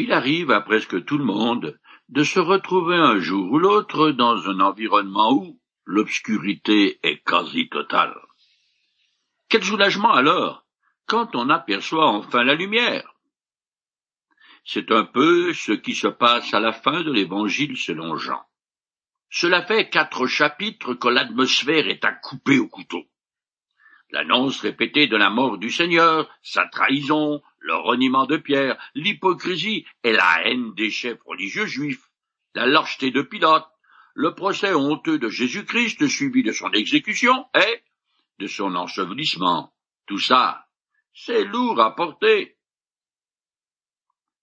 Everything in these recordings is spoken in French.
Il arrive à presque tout le monde de se retrouver un jour ou l'autre dans un environnement où l'obscurité est quasi totale. Quel soulagement alors quand on aperçoit enfin la lumière. C'est un peu ce qui se passe à la fin de l'Évangile selon Jean. Cela fait quatre chapitres que l'atmosphère est à couper au couteau. L'annonce répétée de la mort du Seigneur, sa trahison, le reniement de Pierre, l'hypocrisie et la haine des chefs religieux juifs, la lâcheté de Pilate, le procès honteux de Jésus-Christ suivi de son exécution et de son ensevelissement. Tout ça, c'est lourd à porter.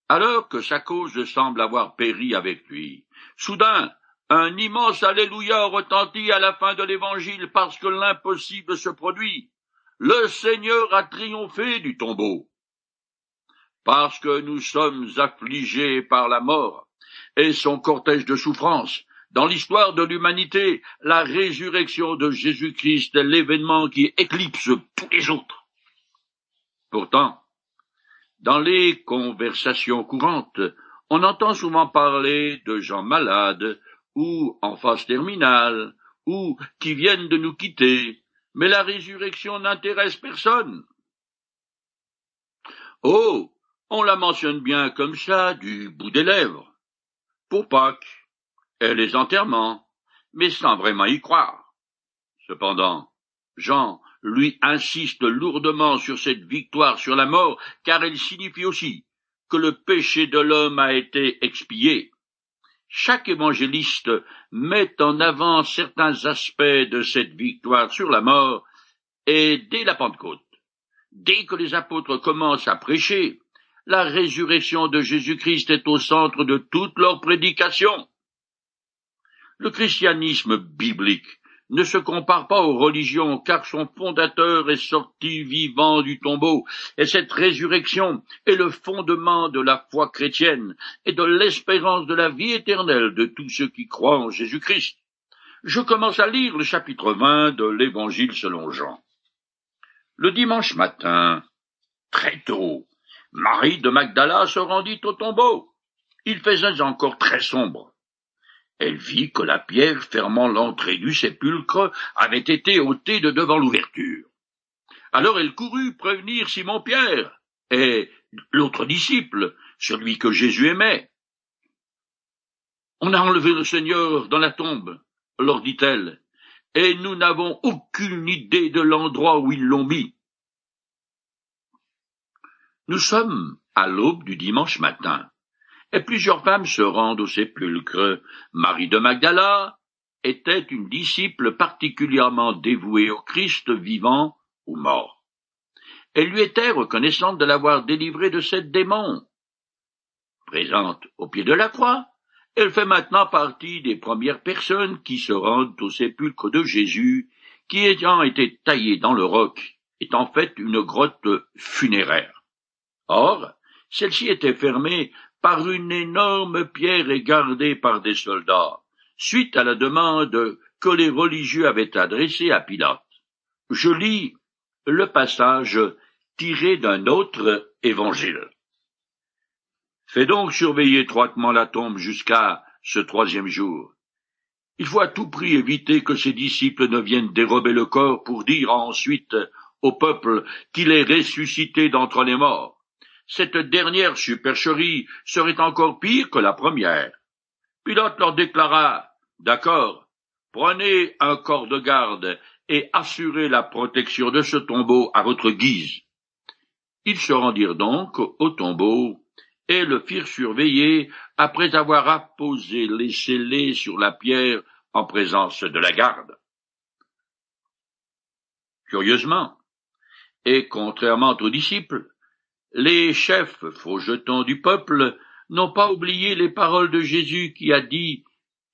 Alors que sa cause semble avoir péri avec lui, soudain, un immense Alléluia retentit à la fin de l'Évangile parce que l'impossible se produit. Le Seigneur a triomphé du tombeau. Parce que nous sommes affligés par la mort et son cortège de souffrances, dans l'histoire de l'humanité, la résurrection de Jésus-Christ est l'événement qui éclipse tous les autres. Pourtant, dans les conversations courantes, on entend souvent parler de gens malades, ou en phase terminale, ou qui viennent de nous quitter, mais la résurrection n'intéresse personne. Oh, on la mentionne bien comme ça, du bout des lèvres, pour Pâques, et les enterrements, mais sans vraiment y croire. Cependant, Jean lui insiste lourdement sur cette victoire sur la mort, car elle signifie aussi que le péché de l'homme a été expié. Chaque évangéliste met en avant certains aspects de cette victoire sur la mort, et dès la Pentecôte, dès que les apôtres commencent à prêcher, la résurrection de Jésus-Christ est au centre de toute leur prédication. Le christianisme biblique ne se compare pas aux religions, car son fondateur est sorti vivant du tombeau, et cette résurrection est le fondement de la foi chrétienne et de l'espérance de la vie éternelle de tous ceux qui croient en Jésus-Christ. Je commence à lire le chapitre 20 de l'Évangile selon Jean. Le dimanche matin, très tôt, Marie de Magdala se rendit au tombeau. Il faisait encore très sombre. Elle vit que la pierre fermant l'entrée du sépulcre avait été ôtée de devant l'ouverture. Alors elle courut prévenir Simon-Pierre et l'autre disciple, celui que Jésus aimait. On a enlevé le Seigneur dans la tombe, leur dit-elle, et nous n'avons aucune idée de l'endroit où ils l'ont mis. Nous sommes à l'aube du dimanche matin et plusieurs femmes se rendent au sépulcre. Marie de Magdala était une disciple particulièrement dévouée au Christ vivant ou mort. Elle lui était reconnaissante de l'avoir délivré de sept démons. Présente au pied de la croix, elle fait maintenant partie des premières personnes qui se rendent au sépulcre de Jésus, qui ayant été taillé dans le roc, est en fait une grotte funéraire. Or, celle-ci était fermée par une énorme pierre et gardée par des soldats, suite à la demande que les religieux avaient adressée à Pilate. Je lis le passage tiré d'un autre évangile. Fais donc surveiller étroitement la tombe jusqu'à ce troisième jour. Il faut à tout prix éviter que ses disciples ne viennent dérober le corps pour dire ensuite au peuple qu'il est ressuscité d'entre les morts cette dernière supercherie serait encore pire que la première. Pilate leur déclara D'accord, prenez un corps de garde et assurez la protection de ce tombeau à votre guise. Ils se rendirent donc au tombeau et le firent surveiller après avoir apposé les scellés sur la pierre en présence de la garde. Curieusement, et contrairement aux disciples, les chefs faux jetons du peuple n'ont pas oublié les paroles de Jésus qui a dit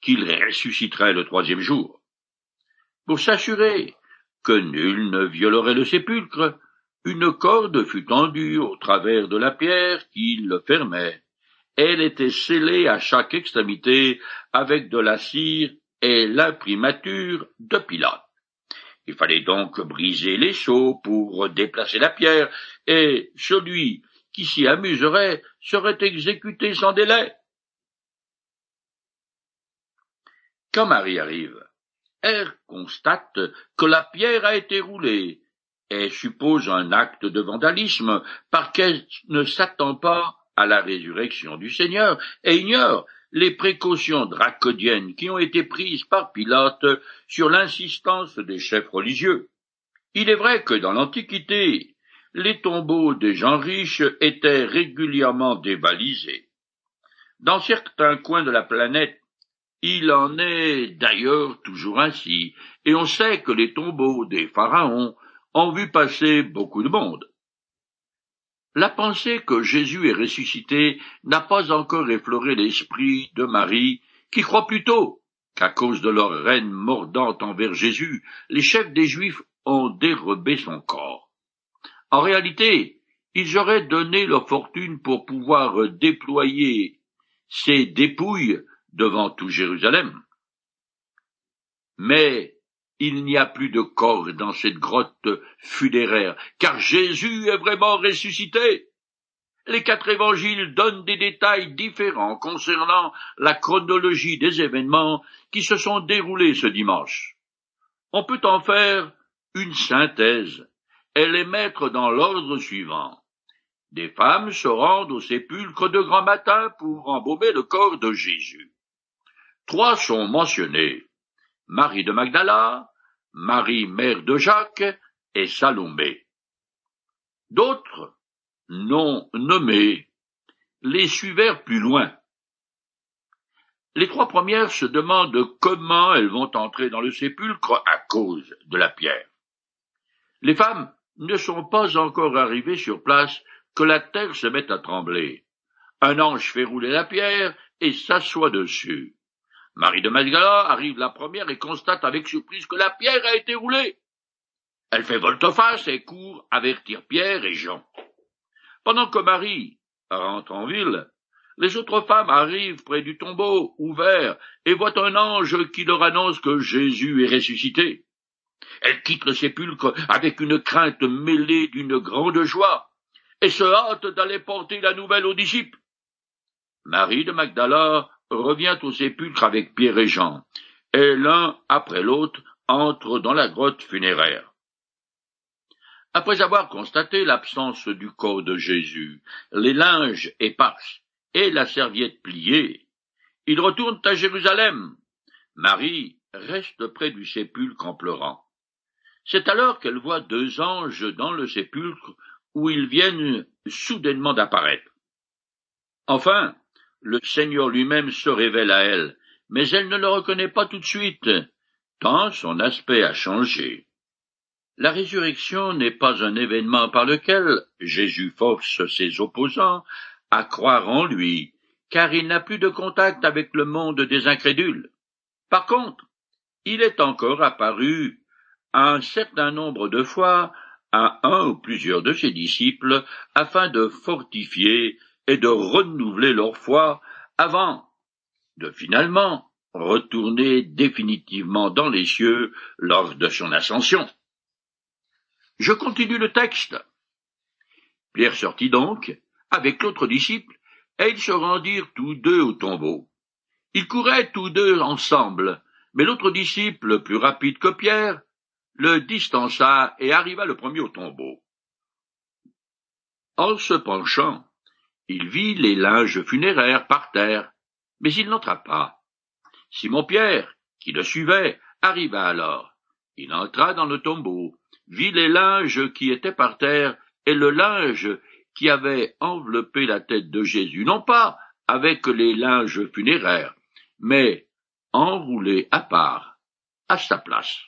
qu'il ressusciterait le troisième jour. Pour s'assurer que nul ne violerait le sépulcre, une corde fut tendue au travers de la pierre qui le fermait. Elle était scellée à chaque extrémité avec de la cire et l'imprimature de Pilate. Il fallait donc briser les seaux pour déplacer la pierre, et celui qui s'y amuserait serait exécuté sans délai. Quand Marie arrive, elle constate que la pierre a été roulée et suppose un acte de vandalisme par qu'elle ne s'attend pas à la résurrection du Seigneur et ignore les précautions dracodiennes qui ont été prises par Pilate sur l'insistance des chefs religieux. Il est vrai que dans l'Antiquité, les tombeaux des gens riches étaient régulièrement dévalisés. Dans certains coins de la planète, il en est d'ailleurs toujours ainsi, et on sait que les tombeaux des pharaons ont vu passer beaucoup de monde. La pensée que Jésus est ressuscité n'a pas encore effleuré l'esprit de Marie, qui croit plutôt qu'à cause de leur reine mordante envers Jésus, les chefs des Juifs ont dérobé son corps. En réalité, ils auraient donné leur fortune pour pouvoir déployer ces dépouilles devant tout Jérusalem. Mais il n'y a plus de corps dans cette grotte funéraire, car Jésus est vraiment ressuscité. Les quatre évangiles donnent des détails différents concernant la chronologie des événements qui se sont déroulés ce dimanche. On peut en faire une synthèse et les mettre dans l'ordre suivant. Des femmes se rendent au sépulcre de grand matin pour embaumer le corps de Jésus. Trois sont mentionnés. Marie de Magdala, Marie mère de Jacques et Salomé. D'autres, non nommés, les suivèrent plus loin. Les trois premières se demandent comment elles vont entrer dans le sépulcre à cause de la pierre. Les femmes ne sont pas encore arrivées sur place que la terre se met à trembler. Un ange fait rouler la pierre et s'assoit dessus. Marie de Magdala arrive la première et constate avec surprise que la pierre a été roulée. Elle fait volte-face et court avertir Pierre et Jean. Pendant que Marie rentre en ville, les autres femmes arrivent près du tombeau ouvert et voient un ange qui leur annonce que Jésus est ressuscité. Elles quittent le sépulcre avec une crainte mêlée d'une grande joie et se hâtent d'aller porter la nouvelle aux disciples. Marie de Magdala revient au sépulcre avec Pierre et Jean, et l'un après l'autre entre dans la grotte funéraire. Après avoir constaté l'absence du corps de Jésus, les linges épars et la serviette pliée, ils retournent à Jérusalem. Marie reste près du sépulcre en pleurant. C'est alors qu'elle voit deux anges dans le sépulcre où ils viennent soudainement d'apparaître. Enfin, le Seigneur lui-même se révèle à elle, mais elle ne le reconnaît pas tout de suite, tant son aspect a changé. La résurrection n'est pas un événement par lequel Jésus force ses opposants à croire en lui, car il n'a plus de contact avec le monde des incrédules. Par contre, il est encore apparu un certain nombre de fois à un ou plusieurs de ses disciples afin de fortifier et de renouveler leur foi avant de finalement retourner définitivement dans les cieux lors de son ascension. Je continue le texte. Pierre sortit donc avec l'autre disciple, et ils se rendirent tous deux au tombeau. Ils couraient tous deux ensemble, mais l'autre disciple, plus rapide que Pierre, le distança et arriva le premier au tombeau. En se penchant, il vit les linges funéraires par terre, mais il n'entra pas. Simon Pierre, qui le suivait, arriva alors. Il entra dans le tombeau, vit les linges qui étaient par terre et le linge qui avait enveloppé la tête de Jésus, non pas avec les linges funéraires, mais enroulé à part, à sa place.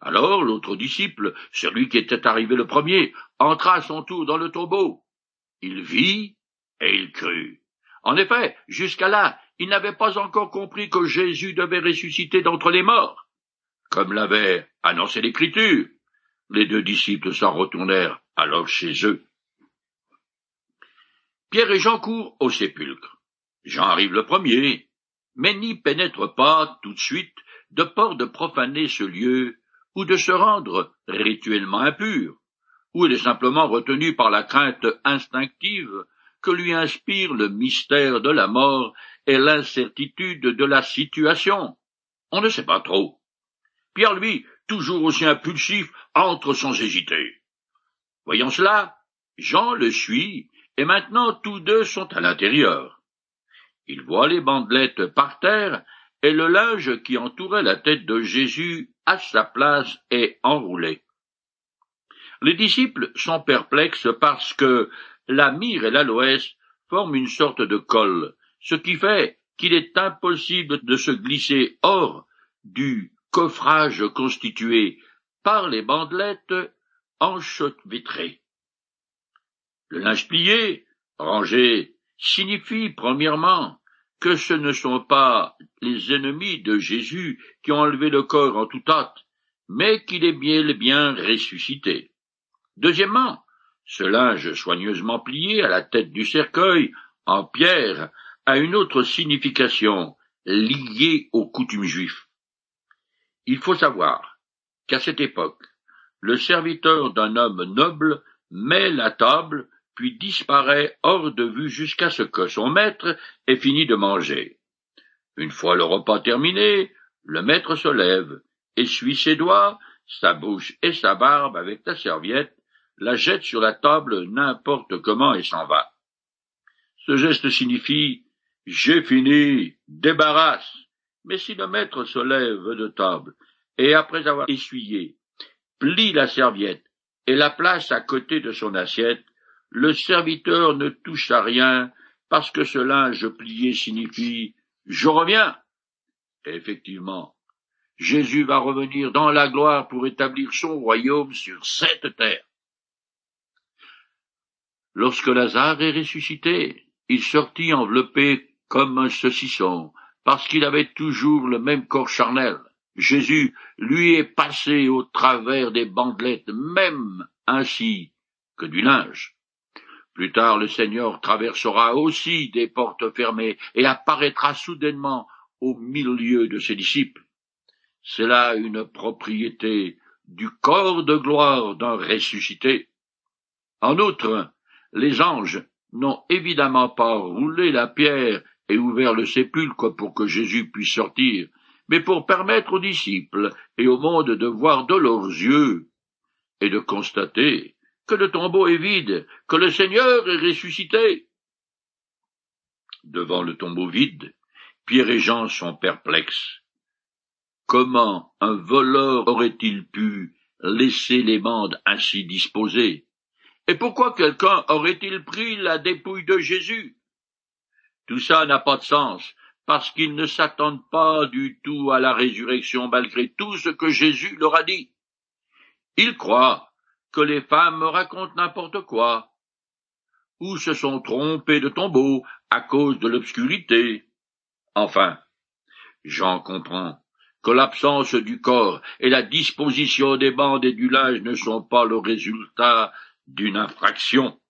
Alors l'autre disciple, celui qui était arrivé le premier, entra à son tour dans le tombeau. Il vit et il crut. En effet, jusqu'à là, il n'avait pas encore compris que Jésus devait ressusciter d'entre les morts, comme l'avait annoncé l'Écriture. Les deux disciples s'en retournèrent alors chez eux. Pierre et Jean courent au sépulcre. Jean arrive le premier, mais n'y pénètre pas tout de suite de peur de profaner ce lieu ou de se rendre rituellement impur, ou elle est simplement retenue par la crainte instinctive que lui inspire le mystère de la mort et l'incertitude de la situation. On ne sait pas trop. Pierre, lui, toujours aussi impulsif, entre sans hésiter. Voyant cela, Jean le suit, et maintenant tous deux sont à l'intérieur. Il voit les bandelettes par terre, et le linge qui entourait la tête de Jésus à sa place est enroulé. Les disciples sont perplexes parce que la myrrhe et l'aloès forment une sorte de colle, ce qui fait qu'il est impossible de se glisser hors du coffrage constitué par les bandelettes enchevêtrées. Le linge plié, rangé, signifie premièrement que ce ne sont pas les ennemis de Jésus qui ont enlevé le corps en tout hâte, mais qu'il est bien bien ressuscité. Deuxièmement, ce linge soigneusement plié à la tête du cercueil, en pierre, a une autre signification liée aux coutumes juifs. Il faut savoir qu'à cette époque, le serviteur d'un homme noble met la table, puis disparaît hors de vue jusqu'à ce que son maître ait fini de manger. Une fois le repas terminé, le maître se lève, essuie ses doigts, sa bouche et sa barbe avec la serviette, la jette sur la table n'importe comment et s'en va. Ce geste signifie J'ai fini, débarrasse. Mais si le maître se lève de table et après avoir essuyé, plie la serviette et la place à côté de son assiette, le serviteur ne touche à rien parce que ce linge plié signifie Je reviens. Effectivement, Jésus va revenir dans la gloire pour établir son royaume sur cette terre. Lorsque Lazare est ressuscité, il sortit enveloppé comme un saucisson, parce qu'il avait toujours le même corps charnel. Jésus lui est passé au travers des bandelettes, même ainsi que du linge. Plus tard, le Seigneur traversera aussi des portes fermées et apparaîtra soudainement au milieu de ses disciples. C'est là une propriété du corps de gloire d'un ressuscité. En outre, les anges n'ont évidemment pas roulé la pierre et ouvert le sépulcre pour que Jésus puisse sortir, mais pour permettre aux disciples et au monde de voir de leurs yeux et de constater que le tombeau est vide, que le Seigneur est ressuscité. Devant le tombeau vide, Pierre et Jean sont perplexes. Comment un voleur aurait-il pu laisser les bandes ainsi disposées? Et pourquoi quelqu'un aurait-il pris la dépouille de Jésus? Tout ça n'a pas de sens, parce qu'ils ne s'attendent pas du tout à la résurrection malgré tout ce que Jésus leur a dit. Ils croient que les femmes racontent n'importe quoi, ou se sont trompés de tombeau à cause de l'obscurité. Enfin, Jean comprend que l'absence du corps et la disposition des bandes et du linge ne sont pas le résultat d'une infraction.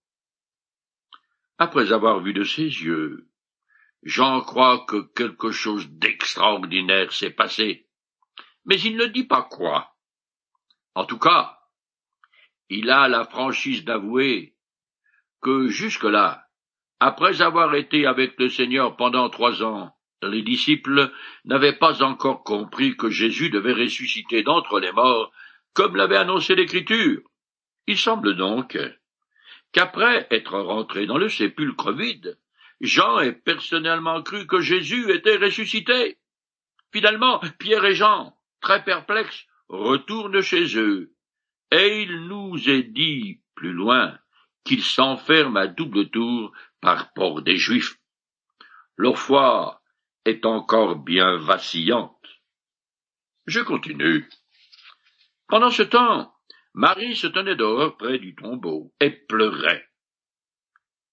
Après avoir vu de ses yeux, Jean croit que quelque chose d'extraordinaire s'est passé, mais il ne dit pas quoi. En tout cas, il a la franchise d'avouer que jusque-là, après avoir été avec le Seigneur pendant trois ans, les disciples n'avaient pas encore compris que Jésus devait ressusciter d'entre les morts, comme l'avait annoncé l'Écriture. Il semble donc qu'après être rentré dans le sépulcre vide, Jean ait personnellement cru que Jésus était ressuscité. Finalement, Pierre et Jean, très perplexes, retournent chez eux, et il nous est dit plus loin qu'ils s'enferment à double tour par port des Juifs. Leur foi est encore bien vacillante. Je continue. Pendant ce temps, Marie se tenait dehors près du tombeau et pleurait.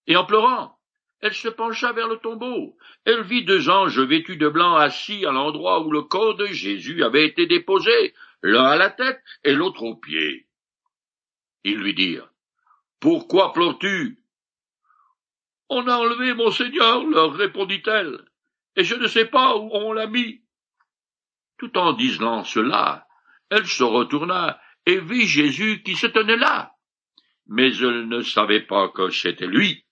Et en pleurant, elle se pencha vers le tombeau. Elle vit deux anges vêtus de blanc assis à l'endroit où le corps de Jésus avait été déposé, l'un à la tête et l'autre aux pieds. Ils lui dirent, Pourquoi pleures-tu? On a enlevé mon Seigneur, leur répondit-elle, et je ne sais pas où on l'a mis. Tout en disant cela, elle se retourna et vit Jésus qui se tenait là. mais elle ne savait pas que c'était lui.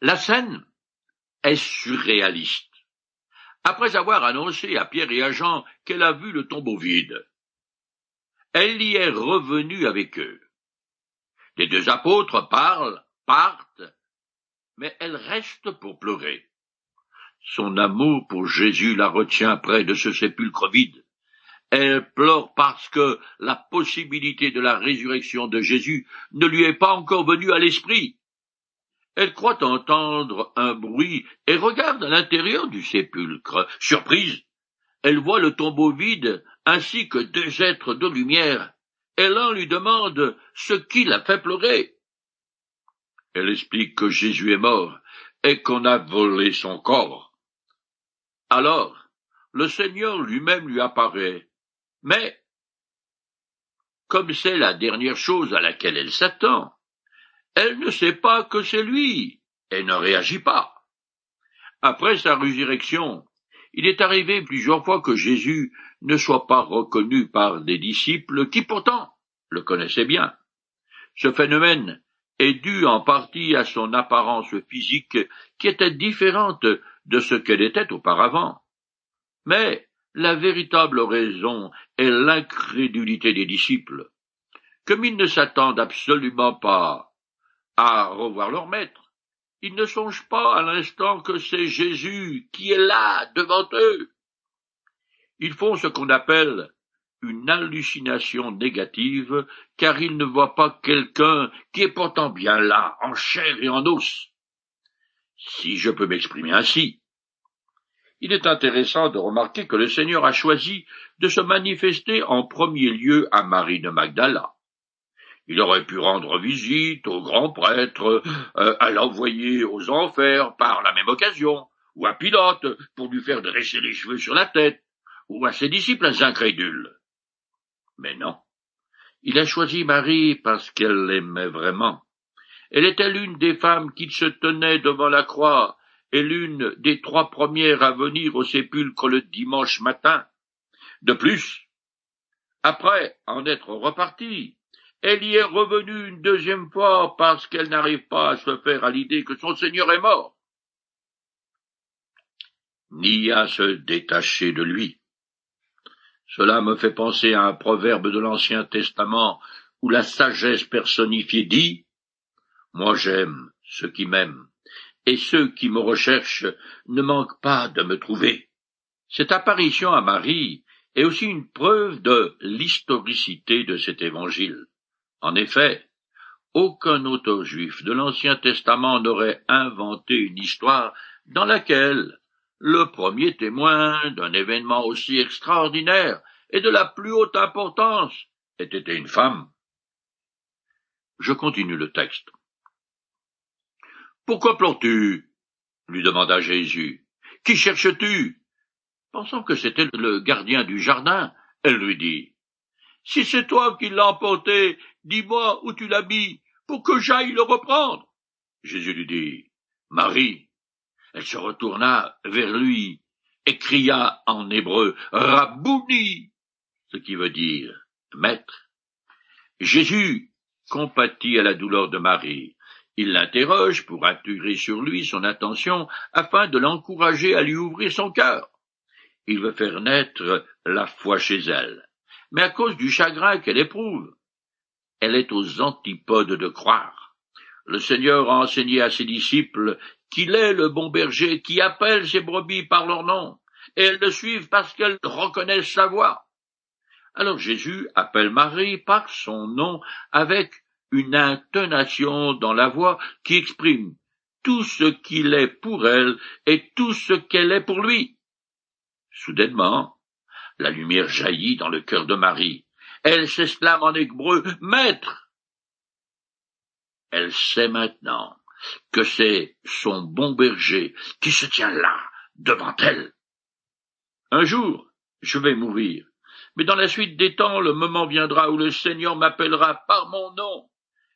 La scène est surréaliste. Après avoir annoncé à Pierre et à Jean qu'elle a vu le tombeau vide, elle y est revenue avec eux. Les deux apôtres parlent, partent, mais elle reste pour pleurer. Son amour pour Jésus la retient près de ce sépulcre vide. Elle pleure parce que la possibilité de la résurrection de Jésus ne lui est pas encore venue à l'esprit. Elle croit entendre un bruit et regarde à l'intérieur du sépulcre. Surprise, elle voit le tombeau vide ainsi que deux êtres de lumière, et l'un lui demande ce qui l'a fait pleurer. Elle explique que Jésus est mort et qu'on a volé son corps. Alors, le Seigneur lui-même lui apparaît, mais, comme c'est la dernière chose à laquelle elle s'attend, elle ne sait pas que c'est lui, et ne réagit pas. Après sa résurrection, il est arrivé plusieurs fois que Jésus ne soit pas reconnu par des disciples qui pourtant le connaissaient bien. Ce phénomène est dû en partie à son apparence physique qui était différente de ce qu'elle était auparavant. Mais la véritable raison est l'incrédulité des disciples. Comme ils ne s'attendent absolument pas à revoir leur maître. Ils ne songent pas à l'instant que c'est Jésus qui est là devant eux. Ils font ce qu'on appelle une hallucination négative, car ils ne voient pas quelqu'un qui est pourtant bien là, en chair et en os. Si je peux m'exprimer ainsi. Il est intéressant de remarquer que le Seigneur a choisi de se manifester en premier lieu à Marie de Magdala. Il aurait pu rendre visite au grand prêtre, euh, à l'envoyer aux enfers par la même occasion, ou à Pilote pour lui faire dresser les cheveux sur la tête, ou à ses disciples incrédules. Mais non. Il a choisi Marie parce qu'elle l'aimait vraiment. Elle était l'une des femmes qui se tenaient devant la croix et l'une des trois premières à venir au sépulcre le dimanche matin. De plus, après en être repartie, elle y est revenue une deuxième fois parce qu'elle n'arrive pas à se faire à l'idée que son Seigneur est mort, ni à se détacher de lui. Cela me fait penser à un proverbe de l'Ancien Testament où la sagesse personnifiée dit Moi j'aime ceux qui m'aiment, et ceux qui me recherchent ne manquent pas de me trouver. Cette apparition à Marie est aussi une preuve de l'historicité de cet évangile. En effet, aucun auteur juif de l'Ancien Testament n'aurait inventé une histoire dans laquelle le premier témoin d'un événement aussi extraordinaire et de la plus haute importance ait été une femme. Je continue le texte. Pourquoi pleures-tu? lui demanda Jésus. Qui cherches-tu? Pensant que c'était le gardien du jardin, elle lui dit. Si c'est toi qui l'as emporté, dis-moi où tu l'as mis, pour que j'aille le reprendre. Jésus lui dit, Marie. Elle se retourna vers lui et cria en hébreu, Rabouni, ce qui veut dire maître. Jésus compatit à la douleur de Marie. Il l'interroge pour attirer sur lui son attention afin de l'encourager à lui ouvrir son cœur. Il veut faire naître la foi chez elle mais à cause du chagrin qu'elle éprouve. Elle est aux antipodes de croire. Le Seigneur a enseigné à ses disciples qu'il est le bon berger qui appelle ses brebis par leur nom, et elles le suivent parce qu'elles reconnaissent sa voix. Alors Jésus appelle Marie par son nom avec une intonation dans la voix qui exprime tout ce qu'il est pour elle et tout ce qu'elle est pour lui. Soudainement, la lumière jaillit dans le cœur de Marie. Elle s'exclame en hébreu Maître. Elle sait maintenant que c'est son bon berger qui se tient là, devant elle. Un jour, je vais mourir, mais dans la suite des temps, le moment viendra où le Seigneur m'appellera par mon nom,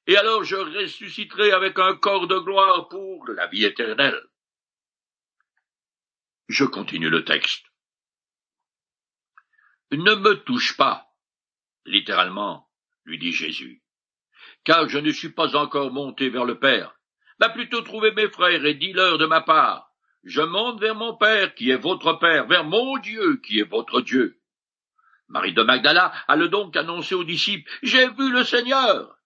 et alors je ressusciterai avec un corps de gloire pour la vie éternelle. Je continue le texte ne me touche pas, littéralement, lui dit Jésus, car je ne suis pas encore monté vers le Père, mais plutôt trouver mes frères et dis-leur de ma part, je monte vers mon Père qui est votre Père, vers mon Dieu qui est votre Dieu. Marie de Magdala le donc annoncé aux disciples, J'ai vu le Seigneur.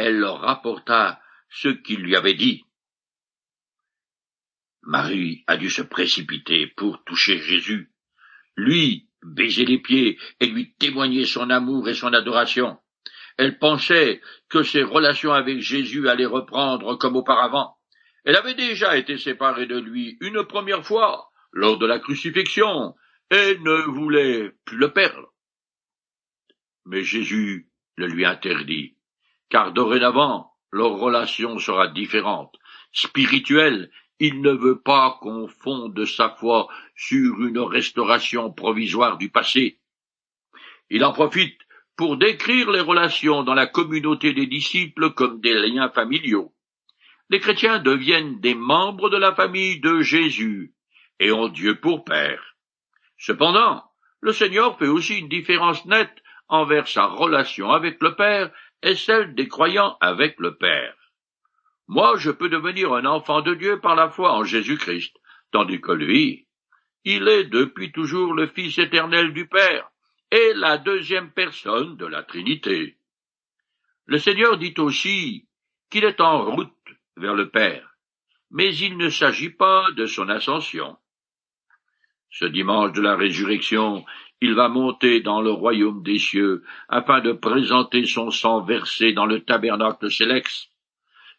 Elle leur rapporta ce qu'il lui avait dit. Marie a dû se précipiter pour toucher Jésus, lui baiser les pieds et lui témoigner son amour et son adoration. Elle pensait que ses relations avec Jésus allaient reprendre comme auparavant. Elle avait déjà été séparée de lui une première fois, lors de la crucifixion, et ne voulait plus le perdre. Mais Jésus le lui interdit, car dorénavant leur relation sera différente, spirituelle, il ne veut pas qu'on fonde sa foi sur une restauration provisoire du passé. Il en profite pour décrire les relations dans la communauté des disciples comme des liens familiaux. Les chrétiens deviennent des membres de la famille de Jésus et ont Dieu pour Père. Cependant, le Seigneur fait aussi une différence nette envers sa relation avec le Père et celle des croyants avec le Père. Moi, je peux devenir un enfant de Dieu par la foi en Jésus-Christ, tandis que lui, il est depuis toujours le Fils éternel du Père et la deuxième personne de la Trinité. Le Seigneur dit aussi qu'il est en route vers le Père, mais il ne s'agit pas de son ascension. Ce dimanche de la résurrection, il va monter dans le royaume des cieux afin de présenter son sang versé dans le tabernacle céleste,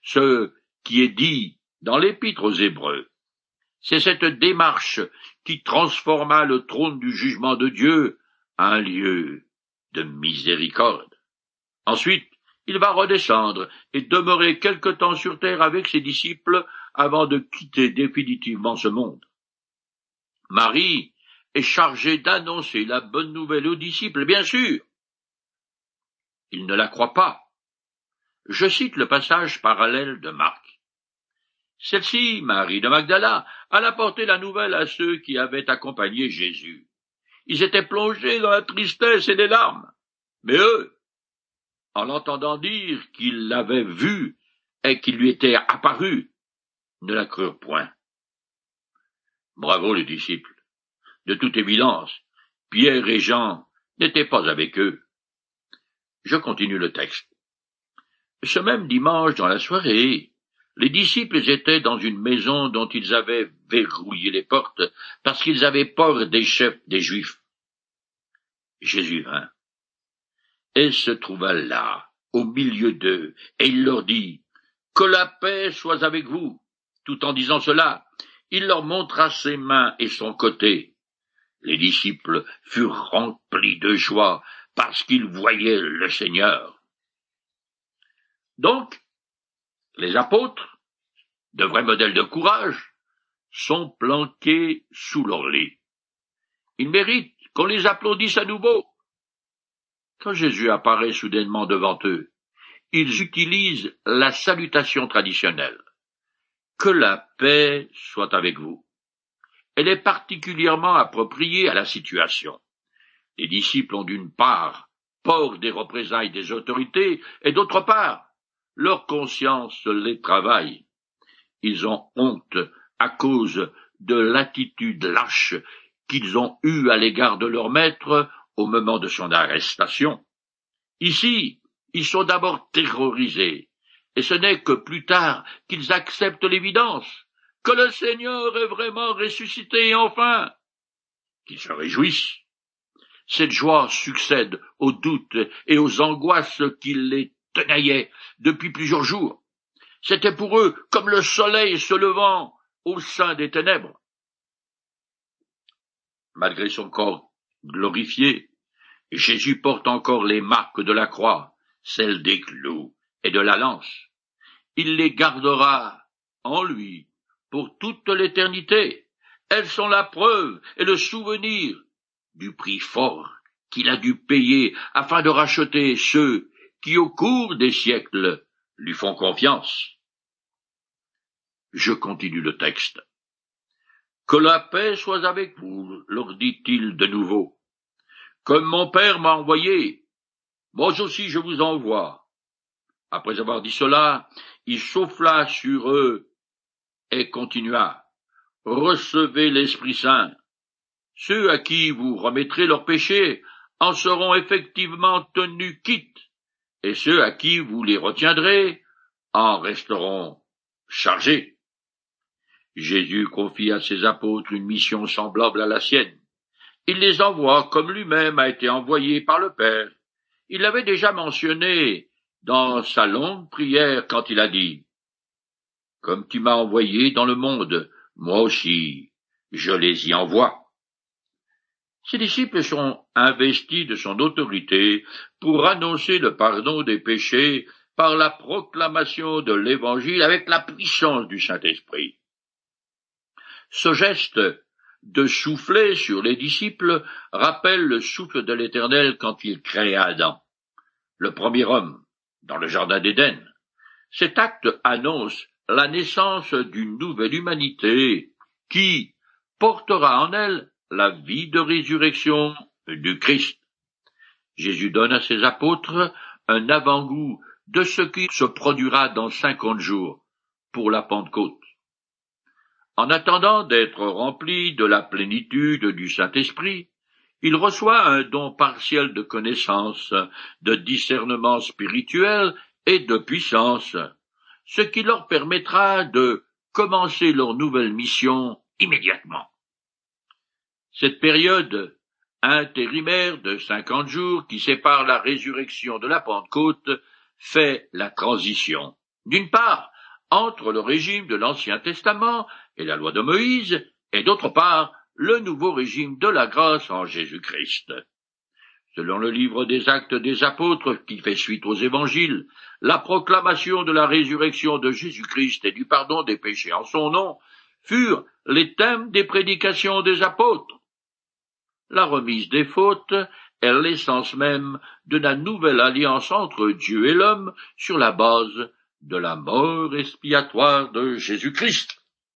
ce qui est dit dans l'épître aux Hébreux. C'est cette démarche qui transforma le trône du jugement de Dieu en un lieu de miséricorde. Ensuite, il va redescendre et demeurer quelque temps sur terre avec ses disciples avant de quitter définitivement ce monde. Marie est chargé d'annoncer la bonne nouvelle aux disciples, bien sûr. Ils ne la croient pas. Je cite le passage parallèle de Marc. Celle-ci, Marie de Magdala, a apporté la nouvelle à ceux qui avaient accompagné Jésus. Ils étaient plongés dans la tristesse et les larmes. Mais eux, en l'entendant dire qu'ils l'avaient vu et qu'il lui était apparu, ne la crurent point. Bravo les disciples. De toute évidence, Pierre et Jean n'étaient pas avec eux. Je continue le texte. Ce même dimanche dans la soirée, les disciples étaient dans une maison dont ils avaient verrouillé les portes parce qu'ils avaient peur des chefs des Juifs. Jésus vint et se trouva là, au milieu d'eux, et il leur dit, Que la paix soit avec vous. Tout en disant cela, il leur montra ses mains et son côté. Les disciples furent remplis de joie parce qu'ils voyaient le Seigneur. Donc, les apôtres, de vrais modèles de courage, sont planqués sous leur lit. Ils méritent qu'on les applaudisse à nouveau. Quand Jésus apparaît soudainement devant eux, ils utilisent la salutation traditionnelle. Que la paix soit avec vous elle est particulièrement appropriée à la situation. Les disciples ont d'une part peur des représailles des autorités, et d'autre part, leur conscience les travaille. Ils ont honte à cause de l'attitude lâche qu'ils ont eue à l'égard de leur maître au moment de son arrestation. Ici, ils sont d'abord terrorisés, et ce n'est que plus tard qu'ils acceptent l'évidence que le Seigneur est vraiment ressuscité enfin, qu'ils se réjouissent. Cette joie succède aux doutes et aux angoisses qui les tenaillaient depuis plusieurs jours. C'était pour eux comme le soleil se levant au sein des ténèbres. Malgré son corps glorifié, Jésus porte encore les marques de la croix, celles des clous et de la lance. Il les gardera en lui pour toute l'éternité. Elles sont la preuve et le souvenir du prix fort qu'il a dû payer afin de racheter ceux qui au cours des siècles lui font confiance. Je continue le texte. Que la paix soit avec vous, leur dit-il de nouveau. Comme mon Père m'a envoyé, moi aussi je vous envoie. Après avoir dit cela, il souffla sur eux et continua. Recevez l'Esprit Saint. Ceux à qui vous remettrez leurs péchés en seront effectivement tenus quittes, et ceux à qui vous les retiendrez en resteront chargés. Jésus confie à ses apôtres une mission semblable à la sienne. Il les envoie comme lui-même a été envoyé par le Père. Il l'avait déjà mentionné dans sa longue prière quand il a dit Comme tu m'as envoyé dans le monde, moi aussi je les y envoie. Ses disciples sont investis de son autorité pour annoncer le pardon des péchés par la proclamation de l'Évangile avec la puissance du Saint-Esprit. Ce geste de souffler sur les disciples rappelle le souffle de l'Éternel quand il créa Adam, le premier homme, dans le Jardin d'Éden. Cet acte annonce la naissance d'une nouvelle humanité qui portera en elle la vie de résurrection du Christ. Jésus donne à ses apôtres un avant-goût de ce qui se produira dans cinquante jours pour la Pentecôte. En attendant d'être rempli de la plénitude du Saint-Esprit, il reçoit un don partiel de connaissance, de discernement spirituel et de puissance, ce qui leur permettra de commencer leur nouvelle mission immédiatement. Cette période intérimaire de cinquante jours qui sépare la résurrection de la Pentecôte fait la transition, d'une part, entre le régime de l'Ancien Testament et la loi de Moïse, et d'autre part, le nouveau régime de la grâce en Jésus-Christ. Selon le livre des actes des apôtres qui fait suite aux évangiles, la proclamation de la résurrection de Jésus-Christ et du pardon des péchés en son nom furent les thèmes des prédications des apôtres. La remise des fautes est l'essence même de la nouvelle alliance entre Dieu et l'homme sur la base de la mort expiatoire de Jésus-Christ.